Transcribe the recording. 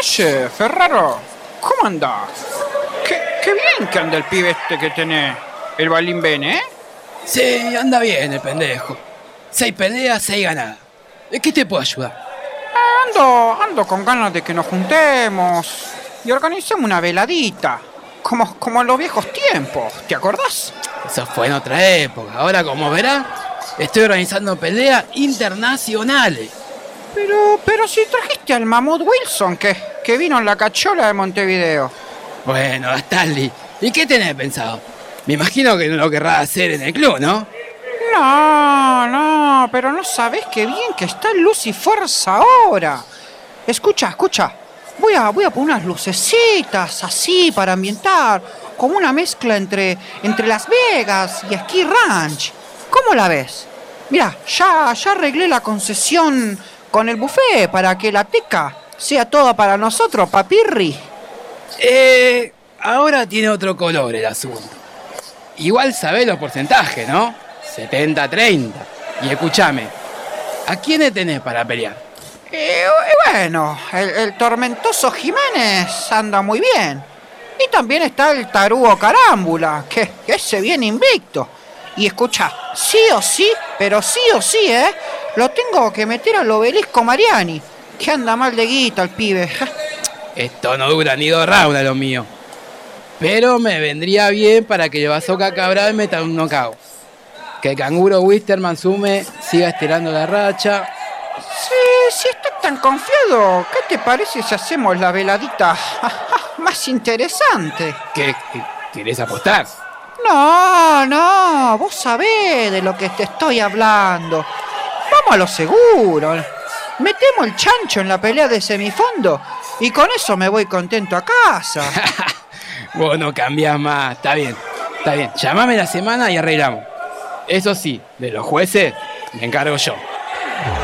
Ferraro, ¿cómo andás? Qué, qué bien que anda el pibe este que tenés, el Balín Bene, ¿eh? Sí, anda bien el pendejo. Seis peleas, seis ganadas. ¿De qué te puedo ayudar? Ando, ando con ganas de que nos juntemos y organicemos una veladita, como, como en los viejos tiempos, ¿te acordás? Eso fue en otra época. Ahora, como verás, estoy organizando peleas internacionales. Pero, pero si trajiste al Mamut Wilson que, que vino en la cachola de Montevideo. Bueno, Stanley, ¿y qué tenés pensado? Me imagino que no lo querrás hacer en el club, ¿no? No, no, pero no sabés qué bien que está Luz y Fuerza ahora. Escucha, escucha. Voy a, voy a poner unas lucecitas así para ambientar, como una mezcla entre, entre Las Vegas y Ski Ranch. ¿Cómo la ves? Mira, ya, ya arreglé la concesión con el buffet para que la teca sea toda para nosotros, papirri. Eh, ahora tiene otro color el asunto. Igual sabés los porcentajes, ¿no? 70-30. Y escúchame, ¿a quiénes tenés para pelear? Eh, bueno, el, el, tormentoso Jiménez anda muy bien. Y también está el tarugo Carámbula, que, que ese viene invicto. Y escucha, sí o sí, pero sí o sí, ¿eh? Lo tengo que meter al obelisco Mariani, que anda mal de guita el pibe. Esto no dura ni dos rounds lo mío. Pero me vendría bien para que el Bazooka Cabral meta un knockout. Que el canguro Wisterman sume, siga estirando la racha. Sí, si estás tan confiado, ¿qué te parece si hacemos la veladita más interesante? ¿Qué, querés apostar? No, no, vos sabés de lo que te estoy hablando. A lo seguro. Metemos el chancho en la pelea de semifondo y con eso me voy contento a casa. vos no cambiás más, está bien, está bien. Llámame la semana y arreglamos. Eso sí, de los jueces me encargo yo.